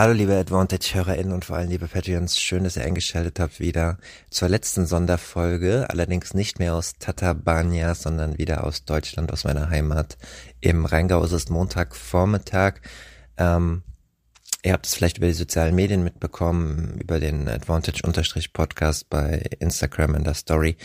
Hallo liebe Advantage-HörerInnen und vor allem liebe Patreons, schön, dass ihr eingeschaltet habt wieder zur letzten Sonderfolge, allerdings nicht mehr aus Tatabania, sondern wieder aus Deutschland, aus meiner Heimat im Rheingau. Es ist Montagvormittag. Ähm, Ihr habt es vielleicht über die sozialen Medien mitbekommen, über den Advantage-Podcast bei Instagram in der Story.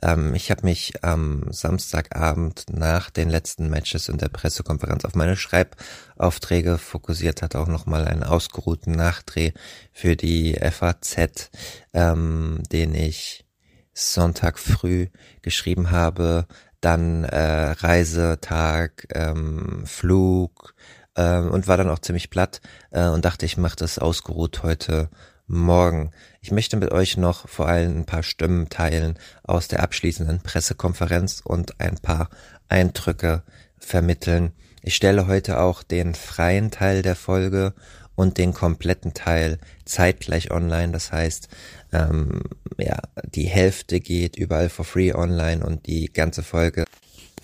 Ähm, ich habe mich am Samstagabend nach den letzten Matches und der Pressekonferenz auf meine Schreibaufträge fokussiert, hatte auch nochmal einen ausgeruhten Nachdreh für die FAZ, ähm, den ich Sonntag früh geschrieben habe, dann äh, Reisetag, ähm, Flug, äh, und war dann auch ziemlich platt äh, und dachte, ich mache das ausgeruht heute Morgen. Ich möchte mit euch noch vor allem ein paar Stimmen teilen aus der abschließenden Pressekonferenz und ein paar Eindrücke vermitteln. Ich stelle heute auch den freien Teil der Folge und den kompletten Teil zeitgleich online. Das heißt, ähm, ja, die Hälfte geht überall for free online und die ganze Folge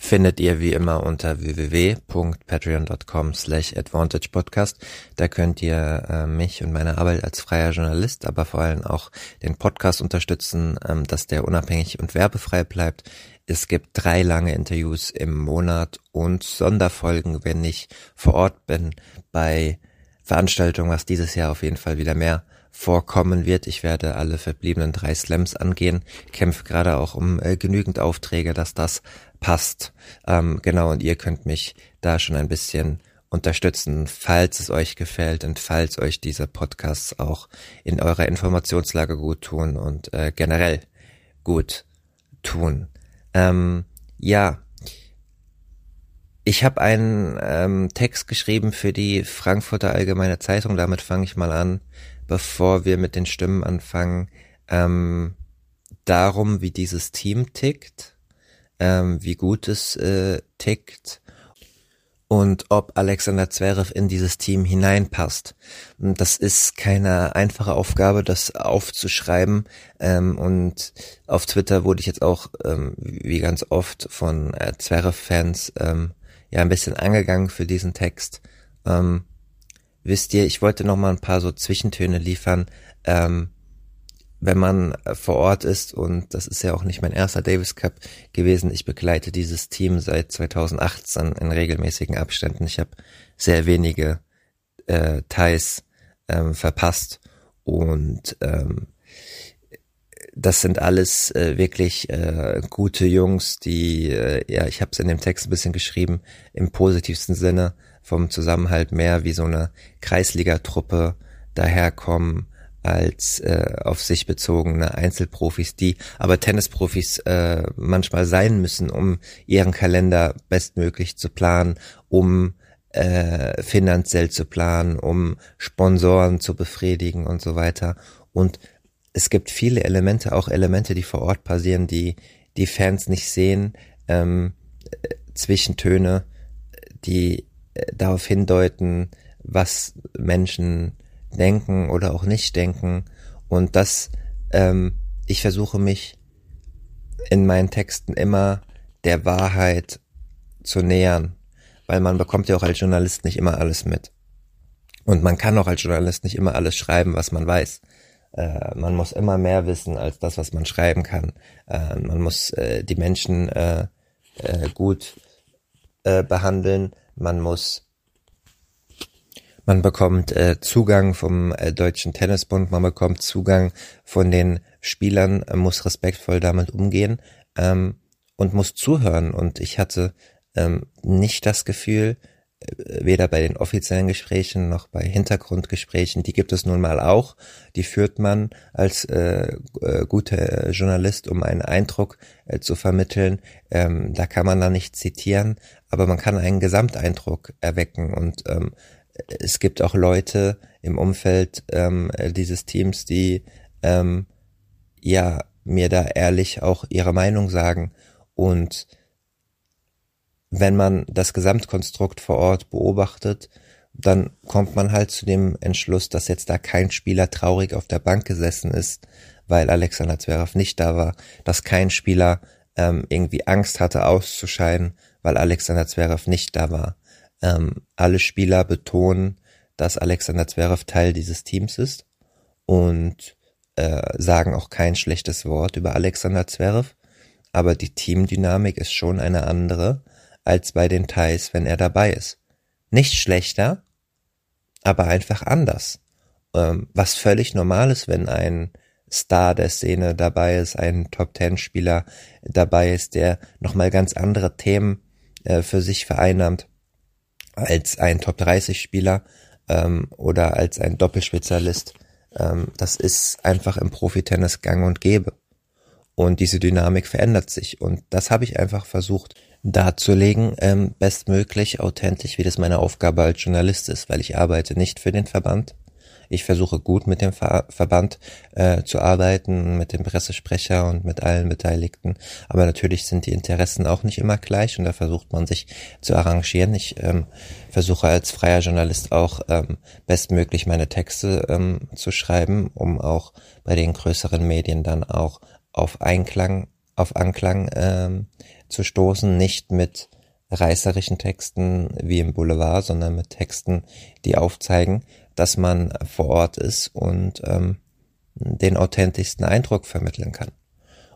findet ihr wie immer unter www.patreon.com slash advantagepodcast. Da könnt ihr äh, mich und meine Arbeit als freier Journalist, aber vor allem auch den Podcast unterstützen, ähm, dass der unabhängig und werbefrei bleibt. Es gibt drei lange Interviews im Monat und Sonderfolgen, wenn ich vor Ort bin bei Veranstaltungen, was dieses Jahr auf jeden Fall wieder mehr vorkommen wird. Ich werde alle verbliebenen drei Slams angehen, kämpfe gerade auch um äh, genügend Aufträge, dass das passt. Ähm, genau, und ihr könnt mich da schon ein bisschen unterstützen, falls es euch gefällt und falls euch diese Podcasts auch in eurer Informationslage gut tun und äh, generell gut tun. Ähm, ja, ich habe einen ähm, Text geschrieben für die Frankfurter Allgemeine Zeitung, damit fange ich mal an bevor wir mit den Stimmen anfangen, ähm, darum, wie dieses Team tickt, ähm, wie gut es äh, tickt und ob Alexander Zverev in dieses Team hineinpasst. Das ist keine einfache Aufgabe, das aufzuschreiben. Ähm, und auf Twitter wurde ich jetzt auch, ähm, wie ganz oft, von äh, Zverev-Fans ähm, ja ein bisschen angegangen für diesen Text. Ähm, wisst ihr, ich wollte noch mal ein paar so Zwischentöne liefern. Ähm, wenn man äh, vor Ort ist, und das ist ja auch nicht mein erster Davis Cup gewesen, ich begleite dieses Team seit 2018 in regelmäßigen Abständen. Ich habe sehr wenige äh, Ties ähm, verpasst und ähm, das sind alles äh, wirklich äh, gute Jungs, die, äh, ja, ich habe es in dem Text ein bisschen geschrieben, im positivsten Sinne vom Zusammenhalt mehr wie so eine Kreisligatruppe daherkommen als äh, auf sich bezogene Einzelprofis, die aber Tennisprofis äh, manchmal sein müssen, um ihren Kalender bestmöglich zu planen, um äh, finanziell zu planen, um Sponsoren zu befriedigen und so weiter. Und es gibt viele Elemente, auch Elemente, die vor Ort passieren, die die Fans nicht sehen, ähm, Zwischentöne, die darauf hindeuten, was Menschen denken oder auch nicht denken. Und das, ähm, ich versuche mich in meinen Texten immer der Wahrheit zu nähern, weil man bekommt ja auch als Journalist nicht immer alles mit. Und man kann auch als Journalist nicht immer alles schreiben, was man weiß. Äh, man muss immer mehr wissen als das, was man schreiben kann. Äh, man muss äh, die Menschen äh, äh, gut äh, behandeln man muss man bekommt äh, Zugang vom äh, Deutschen Tennisbund, man bekommt Zugang von den Spielern, äh, muss respektvoll damit umgehen ähm, und muss zuhören. Und ich hatte ähm, nicht das Gefühl, weder bei den offiziellen Gesprächen noch bei Hintergrundgesprächen, die gibt es nun mal auch, die führt man als äh, äh, guter Journalist, um einen Eindruck äh, zu vermitteln. Ähm, da kann man dann nicht zitieren, aber man kann einen Gesamteindruck erwecken und ähm, es gibt auch Leute im Umfeld ähm, dieses Teams, die ähm, ja mir da ehrlich auch ihre Meinung sagen. Und wenn man das Gesamtkonstrukt vor Ort beobachtet, dann kommt man halt zu dem Entschluss, dass jetzt da kein Spieler traurig auf der Bank gesessen ist, weil Alexander Zverev nicht da war, dass kein Spieler ähm, irgendwie Angst hatte auszuscheiden, weil Alexander Zverev nicht da war. Ähm, alle Spieler betonen, dass Alexander Zverev Teil dieses Teams ist und äh, sagen auch kein schlechtes Wort über Alexander Zverev, aber die Teamdynamik ist schon eine andere als bei den Thais, wenn er dabei ist. Nicht schlechter, aber einfach anders. Ähm, was völlig normal ist, wenn ein Star der Szene dabei ist, ein Top-Ten-Spieler dabei ist, der nochmal ganz andere Themen äh, für sich vereinnahmt als ein Top-30-Spieler ähm, oder als ein Doppelspezialist. Ähm, das ist einfach im Profitennis gang und gäbe. Und diese Dynamik verändert sich. Und das habe ich einfach versucht darzulegen, ähm, bestmöglich authentisch, wie das meine Aufgabe als Journalist ist, weil ich arbeite nicht für den Verband. Ich versuche gut mit dem Ver Verband äh, zu arbeiten, mit dem Pressesprecher und mit allen Beteiligten. Aber natürlich sind die Interessen auch nicht immer gleich und da versucht man sich zu arrangieren. Ich ähm, versuche als freier Journalist auch ähm, bestmöglich meine Texte ähm, zu schreiben, um auch bei den größeren Medien dann auch auf Einklang, auf Anklang ähm, zu stoßen, nicht mit reißerischen Texten wie im Boulevard, sondern mit Texten, die aufzeigen, dass man vor Ort ist und ähm, den authentischsten Eindruck vermitteln kann.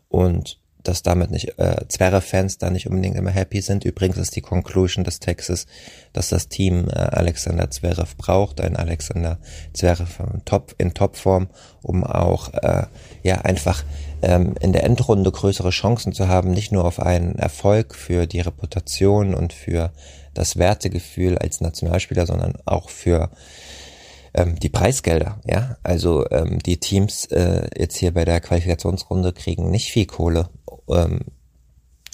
Und dass damit nicht äh, Zverev-Fans da nicht unbedingt immer happy sind. Übrigens ist die Conclusion des Textes, dass das Team äh, Alexander Zverev braucht, ein Alexander Zverev in, Top, in Topform, um auch äh, ja einfach ähm, in der Endrunde größere Chancen zu haben, nicht nur auf einen Erfolg für die Reputation und für das Wertegefühl als Nationalspieler, sondern auch für ähm, die Preisgelder, ja. Also ähm, die Teams äh, jetzt hier bei der Qualifikationsrunde kriegen nicht viel Kohle ähm,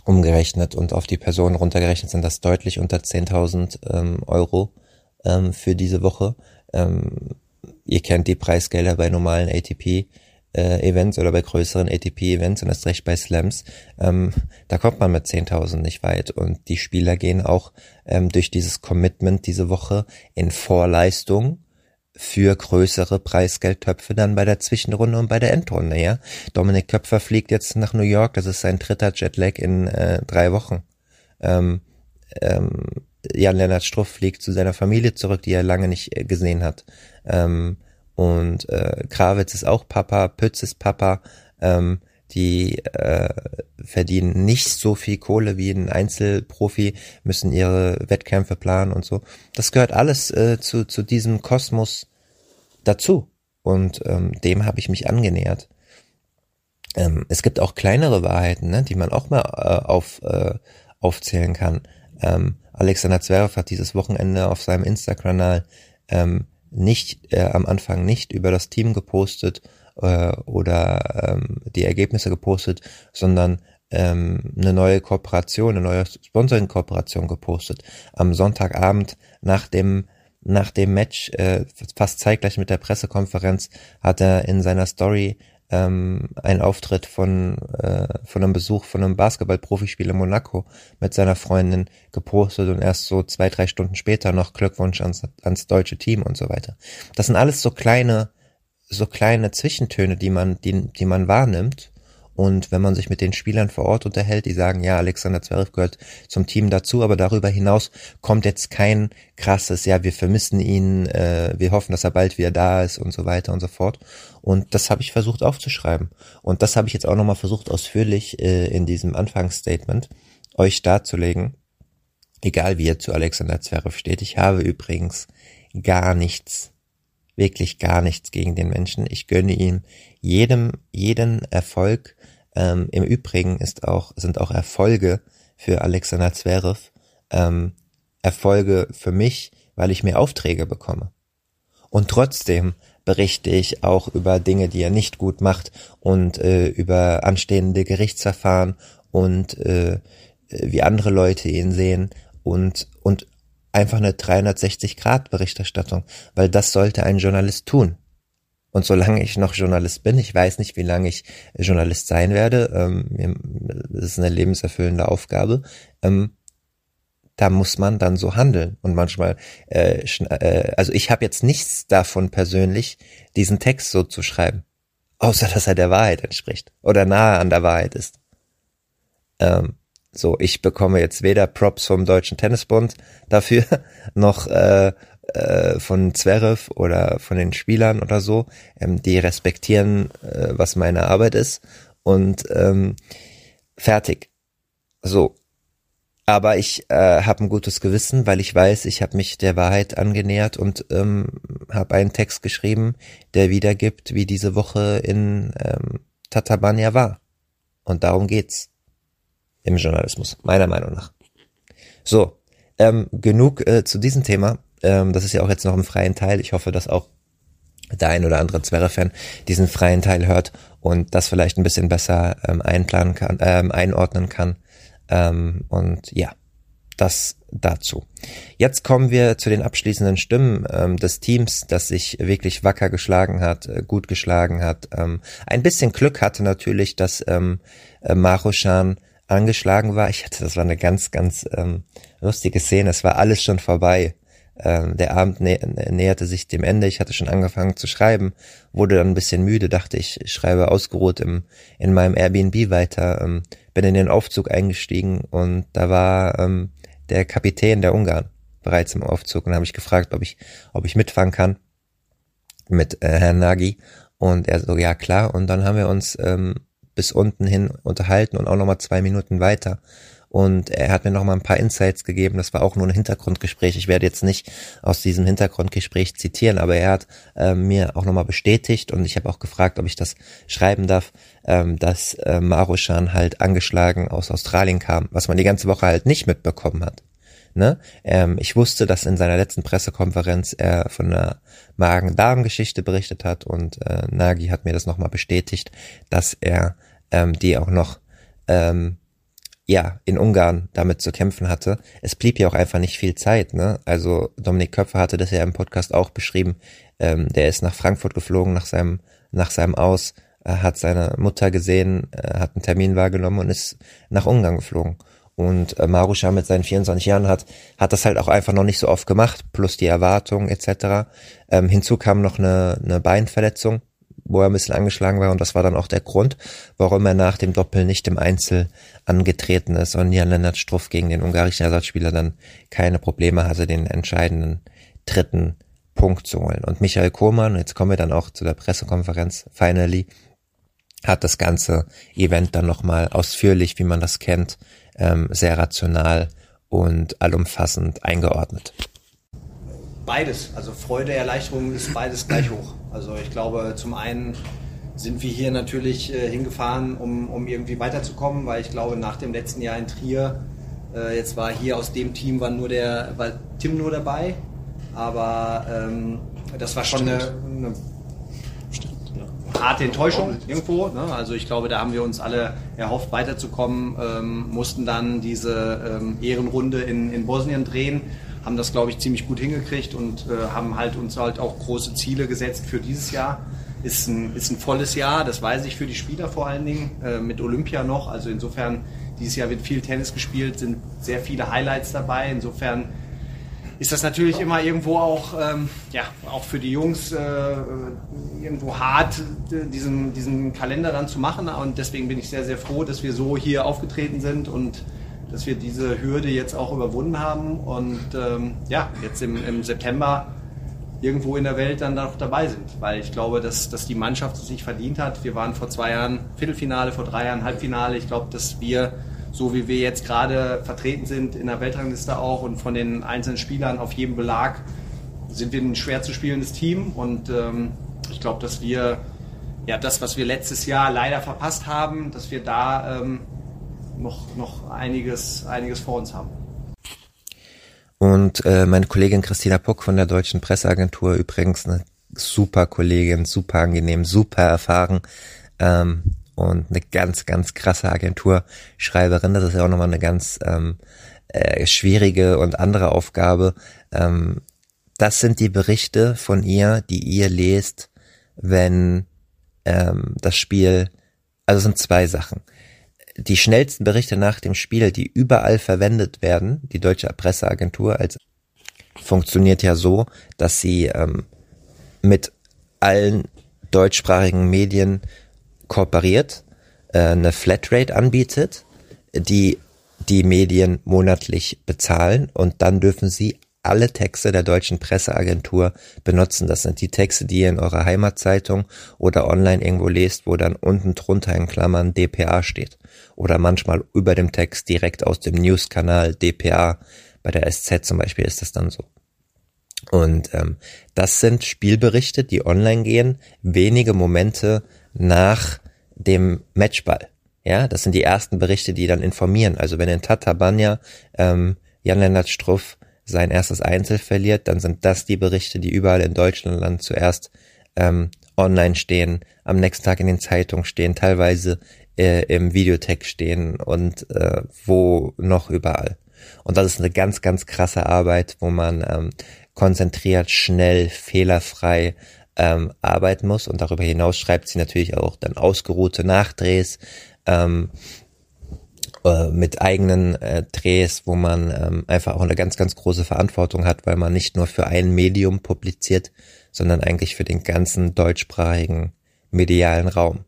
umgerechnet und auf die Personen runtergerechnet sind das deutlich unter 10.000 ähm, Euro ähm, für diese Woche. Ähm, ihr kennt die Preisgelder bei normalen ATP äh, Events oder bei größeren ATP-Events und das recht bei Slams, ähm, da kommt man mit 10.000 nicht weit und die Spieler gehen auch ähm, durch dieses Commitment diese Woche in Vorleistung für größere Preisgeldtöpfe dann bei der Zwischenrunde und bei der Endrunde, ja. Dominik Köpfer fliegt jetzt nach New York, das ist sein dritter Jetlag in äh, drei Wochen. Ähm, ähm, Jan-Lennart Struff fliegt zu seiner Familie zurück, die er lange nicht äh, gesehen hat. Ähm, und äh, Krawitz ist auch Papa, Pütz ist Papa. Ähm, die äh, verdienen nicht so viel Kohle wie ein Einzelprofi, müssen ihre Wettkämpfe planen und so. Das gehört alles äh, zu, zu diesem Kosmos dazu. Und ähm, dem habe ich mich angenähert. Ähm, es gibt auch kleinere Wahrheiten, ne, die man auch mal äh, auf, äh, aufzählen kann. Ähm, Alexander Zverev hat dieses Wochenende auf seinem Instagram-Kanal ähm, nicht äh, am Anfang nicht über das Team gepostet äh, oder ähm, die Ergebnisse gepostet, sondern ähm, eine neue Kooperation, eine neue Sponsoring-Kooperation gepostet. Am Sonntagabend nach dem nach dem Match, äh, fast zeitgleich mit der Pressekonferenz, hat er in seiner Story ähm, einen Auftritt von, äh, von einem Besuch von einem Basketball-Profispiel in Monaco mit seiner Freundin gepostet und erst so zwei, drei Stunden später noch Glückwunsch ans, ans deutsche Team und so weiter. Das sind alles so kleine so kleine Zwischentöne, die man, die, die man wahrnimmt. Und wenn man sich mit den Spielern vor Ort unterhält, die sagen, ja, Alexander Zverev gehört zum Team dazu, aber darüber hinaus kommt jetzt kein krasses, ja, wir vermissen ihn, äh, wir hoffen, dass er bald wieder da ist und so weiter und so fort. Und das habe ich versucht aufzuschreiben. Und das habe ich jetzt auch nochmal versucht, ausführlich äh, in diesem Anfangsstatement euch darzulegen. Egal wie ihr zu Alexander Zverev steht. Ich habe übrigens gar nichts wirklich gar nichts gegen den Menschen. Ich gönne ihm jedem, jeden Erfolg. Ähm, Im Übrigen ist auch, sind auch Erfolge für Alexander Zverev ähm, Erfolge für mich, weil ich mehr Aufträge bekomme. Und trotzdem berichte ich auch über Dinge, die er nicht gut macht und äh, über anstehende Gerichtsverfahren und äh, wie andere Leute ihn sehen und und einfach eine 360-Grad-Berichterstattung, weil das sollte ein Journalist tun. Und solange ich noch Journalist bin, ich weiß nicht, wie lange ich Journalist sein werde, ähm, das ist eine lebenserfüllende Aufgabe, ähm, da muss man dann so handeln. Und manchmal, äh, äh, also ich habe jetzt nichts davon persönlich, diesen Text so zu schreiben, außer dass er der Wahrheit entspricht oder nahe an der Wahrheit ist. Ähm, so, ich bekomme jetzt weder Props vom Deutschen Tennisbund dafür, noch äh, äh, von Zverev oder von den Spielern oder so. Ähm, die respektieren, äh, was meine Arbeit ist und ähm, fertig. So. Aber ich äh, habe ein gutes Gewissen, weil ich weiß, ich habe mich der Wahrheit angenähert und ähm, habe einen Text geschrieben, der wiedergibt, wie diese Woche in ähm, Tatabania war. Und darum geht's im Journalismus, meiner Meinung nach. So, ähm, genug äh, zu diesem Thema. Ähm, das ist ja auch jetzt noch im freien Teil. Ich hoffe, dass auch der ein oder andere Zwerre-Fan diesen freien Teil hört und das vielleicht ein bisschen besser ähm, einplanen kann, ähm, einordnen kann. Ähm, und ja, das dazu. Jetzt kommen wir zu den abschließenden Stimmen ähm, des Teams, das sich wirklich wacker geschlagen hat, äh, gut geschlagen hat. Ähm, ein bisschen Glück hatte natürlich, dass ähm, äh, angeschlagen war. Ich hatte, das war eine ganz, ganz ähm, lustige Szene. Es war alles schon vorbei. Ähm, der Abend nä näherte sich dem Ende. Ich hatte schon angefangen zu schreiben, wurde dann ein bisschen müde, dachte ich, ich schreibe ausgeruht im, in meinem Airbnb weiter, ähm, bin in den Aufzug eingestiegen und da war ähm, der Kapitän der Ungarn bereits im Aufzug und habe ich gefragt, ob ich, ob ich mitfahren kann mit äh, Herrn Nagy und er so, ja klar und dann haben wir uns ähm, bis unten hin unterhalten und auch nochmal zwei Minuten weiter. Und er hat mir nochmal ein paar Insights gegeben. Das war auch nur ein Hintergrundgespräch. Ich werde jetzt nicht aus diesem Hintergrundgespräch zitieren, aber er hat äh, mir auch nochmal bestätigt und ich habe auch gefragt, ob ich das schreiben darf, ähm, dass äh, Marushan halt angeschlagen aus Australien kam, was man die ganze Woche halt nicht mitbekommen hat. Ne? Ähm, ich wusste, dass in seiner letzten Pressekonferenz er von einer Magen-Darm-Geschichte berichtet hat und äh, Nagi hat mir das nochmal bestätigt, dass er ähm, die auch noch ähm, ja in Ungarn damit zu kämpfen hatte. Es blieb ja auch einfach nicht viel Zeit. Ne? Also Dominik Köpfer hatte das ja im Podcast auch beschrieben. Ähm, der ist nach Frankfurt geflogen nach seinem nach seinem Aus, äh, hat seine Mutter gesehen, äh, hat einen Termin wahrgenommen und ist nach Ungarn geflogen. Und äh, Marusha mit seinen 24 Jahren hat, hat das halt auch einfach noch nicht so oft gemacht, plus die Erwartungen etc. Ähm, hinzu kam noch eine, eine Beinverletzung, wo er ein bisschen angeschlagen war und das war dann auch der Grund, warum er nach dem Doppel nicht im Einzel angetreten ist und Jan Lennart Struff gegen den ungarischen Ersatzspieler dann keine Probleme hatte, den entscheidenden dritten Punkt zu holen. Und Michael Kohlmann, jetzt kommen wir dann auch zu der Pressekonferenz, finally, hat das ganze Event dann nochmal ausführlich, wie man das kennt, ähm, sehr rational und allumfassend eingeordnet. Beides, also Freude, Erleichterung ist beides gleich hoch. Also ich glaube, zum einen sind wir hier natürlich äh, hingefahren, um, um irgendwie weiterzukommen, weil ich glaube, nach dem letzten Jahr in Trier, äh, jetzt war hier aus dem Team war nur der, war Tim nur dabei, aber ähm, das war schon eine, eine harte Enttäuschung irgendwo. Ne? Also ich glaube, da haben wir uns alle erhofft, weiterzukommen, ähm, mussten dann diese ähm, Ehrenrunde in, in Bosnien drehen, haben das, glaube ich, ziemlich gut hingekriegt und äh, haben halt uns halt auch große Ziele gesetzt für dieses Jahr. Ist ein, ist ein volles Jahr, das weiß ich für die Spieler vor allen Dingen, äh, mit Olympia noch. Also insofern, dieses Jahr wird viel Tennis gespielt, sind sehr viele Highlights dabei. Insofern ist das natürlich immer irgendwo auch, ähm, ja, auch für die Jungs äh, irgendwo hart, diesen, diesen Kalender dann zu machen. Und deswegen bin ich sehr, sehr froh, dass wir so hier aufgetreten sind und dass wir diese Hürde jetzt auch überwunden haben und ähm, ja, jetzt im, im September irgendwo in der Welt dann noch dabei sind. Weil ich glaube, dass, dass die Mannschaft es sich verdient hat. Wir waren vor zwei Jahren Viertelfinale, vor drei Jahren Halbfinale. Ich glaube, dass wir so wie wir jetzt gerade vertreten sind in der Weltrangliste auch und von den einzelnen Spielern auf jedem Belag, sind wir ein schwer zu spielendes Team und ähm, ich glaube, dass wir ja das, was wir letztes Jahr leider verpasst haben, dass wir da ähm, noch, noch einiges, einiges vor uns haben. Und äh, meine Kollegin Christina Puck von der Deutschen Presseagentur, übrigens eine super Kollegin, super angenehm, super erfahren. Ähm, und eine ganz, ganz krasse Agenturschreiberin. Das ist ja auch nochmal eine ganz ähm, äh, schwierige und andere Aufgabe. Ähm, das sind die Berichte von ihr, die ihr lest, wenn ähm, das Spiel, also sind zwei Sachen. Die schnellsten Berichte nach dem Spiel, die überall verwendet werden, die deutsche Presseagentur als funktioniert ja so, dass sie ähm, mit allen deutschsprachigen Medien kooperiert, äh, eine Flatrate anbietet, die die Medien monatlich bezahlen und dann dürfen sie alle Texte der deutschen Presseagentur benutzen. Das sind die Texte, die ihr in eurer Heimatzeitung oder online irgendwo lest, wo dann unten drunter in Klammern DPA steht. Oder manchmal über dem Text direkt aus dem News-Kanal DPA. Bei der SZ zum Beispiel ist das dann so. Und ähm, das sind Spielberichte, die online gehen, wenige Momente nach dem Matchball. Ja, das sind die ersten Berichte, die dann informieren. Also wenn in Tatabanya ähm, Jan-Lennart Struff sein erstes Einzel verliert, dann sind das die Berichte, die überall in Deutschland zuerst ähm, online stehen, am nächsten Tag in den Zeitungen stehen, teilweise äh, im Videotext stehen und äh, wo noch überall. Und das ist eine ganz, ganz krasse Arbeit, wo man ähm, konzentriert, schnell, fehlerfrei ähm, arbeiten muss. Und darüber hinaus schreibt sie natürlich auch dann ausgeruhte Nachdrehs ähm, äh, mit eigenen äh, Drehs, wo man ähm, einfach auch eine ganz, ganz große Verantwortung hat, weil man nicht nur für ein Medium publiziert, sondern eigentlich für den ganzen deutschsprachigen medialen Raum.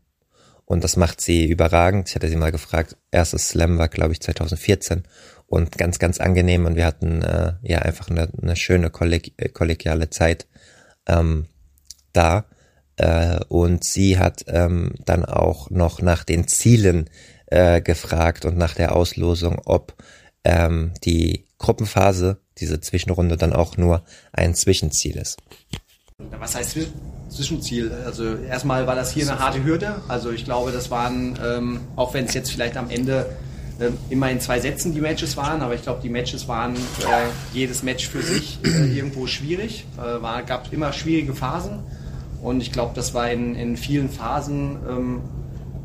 Und das macht sie überragend. Ich hatte sie mal gefragt, erstes Slam war, glaube ich, 2014 und ganz, ganz angenehm und wir hatten äh, ja einfach eine, eine schöne kolleg äh, kollegiale Zeit ähm, da. Äh, und sie hat ähm, dann auch noch nach den Zielen äh, gefragt und nach der Auslosung, ob ähm, die Gruppenphase, diese Zwischenrunde dann auch nur ein Zwischenziel ist. Was heißt Zwischenziel? Also erstmal war das hier eine harte Hürde. Also ich glaube, das waren, ähm, auch wenn es jetzt vielleicht am Ende äh, immer in zwei Sätzen die Matches waren, aber ich glaube, die Matches waren äh, jedes Match für sich äh, irgendwo schwierig. Äh, gab immer schwierige Phasen und ich glaube, das war in, in vielen Phasen ähm,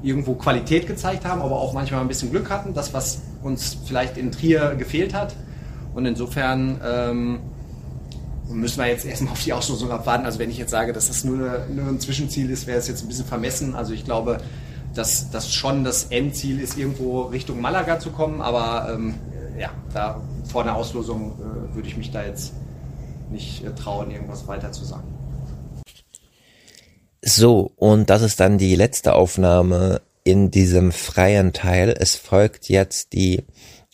irgendwo Qualität gezeigt haben, aber auch manchmal ein bisschen Glück hatten, das, was uns vielleicht in Trier gefehlt hat. Und insofern ähm, müssen wir jetzt erstmal auf die Auslosung abwarten. Also wenn ich jetzt sage, dass das nur, nur ein Zwischenziel ist, wäre es jetzt ein bisschen vermessen. Also ich glaube, dass das schon das Endziel ist, irgendwo Richtung Malaga zu kommen, aber ähm, ja, da vor der Auslosung äh, würde ich mich da jetzt nicht äh, trauen, irgendwas weiter zu sagen. So, und das ist dann die letzte Aufnahme in diesem freien Teil. Es folgt jetzt die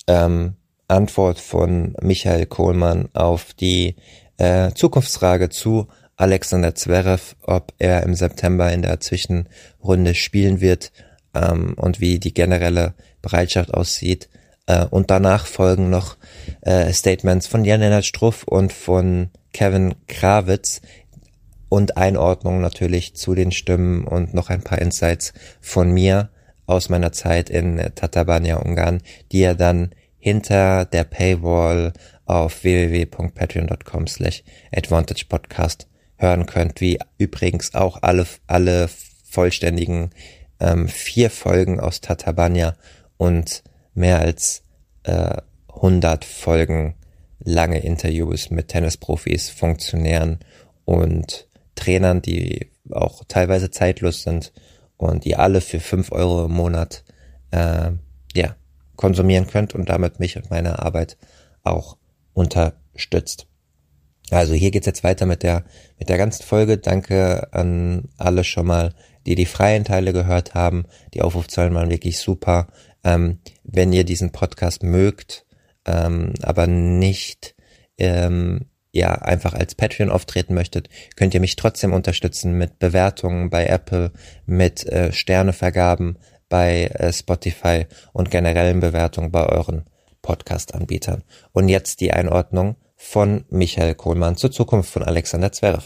ähm, Antwort von Michael Kohlmann auf die äh, Zukunftsfrage zu Alexander Zverev, ob er im September in der Zwischenrunde spielen wird ähm, und wie die generelle Bereitschaft aussieht. Äh, und danach folgen noch äh, Statements von Jan-Lennart Struff und von Kevin Krawitz, und Einordnung natürlich zu den Stimmen und noch ein paar Insights von mir aus meiner Zeit in Tatabania, Ungarn, die ihr dann hinter der Paywall auf www.patreon.com slash Advantage Podcast hören könnt, wie übrigens auch alle, alle vollständigen ähm, vier Folgen aus Tatabania und mehr als äh, 100 Folgen lange Interviews mit Tennisprofis, Funktionären und Trainern, die auch teilweise zeitlos sind und die alle für fünf Euro im Monat äh, ja, konsumieren könnt und damit mich und meine Arbeit auch unterstützt. Also hier geht's jetzt weiter mit der mit der ganzen Folge. Danke an alle schon mal, die die freien Teile gehört haben. Die Aufrufzahlen waren wirklich super. Ähm, wenn ihr diesen Podcast mögt, ähm, aber nicht ähm, ja einfach als Patreon auftreten möchtet, könnt ihr mich trotzdem unterstützen mit Bewertungen bei Apple, mit äh, Sternevergaben bei äh, Spotify und generellen Bewertungen bei euren Podcast-Anbietern. Und jetzt die Einordnung von Michael Kohlmann zur Zukunft von Alexander Zverev.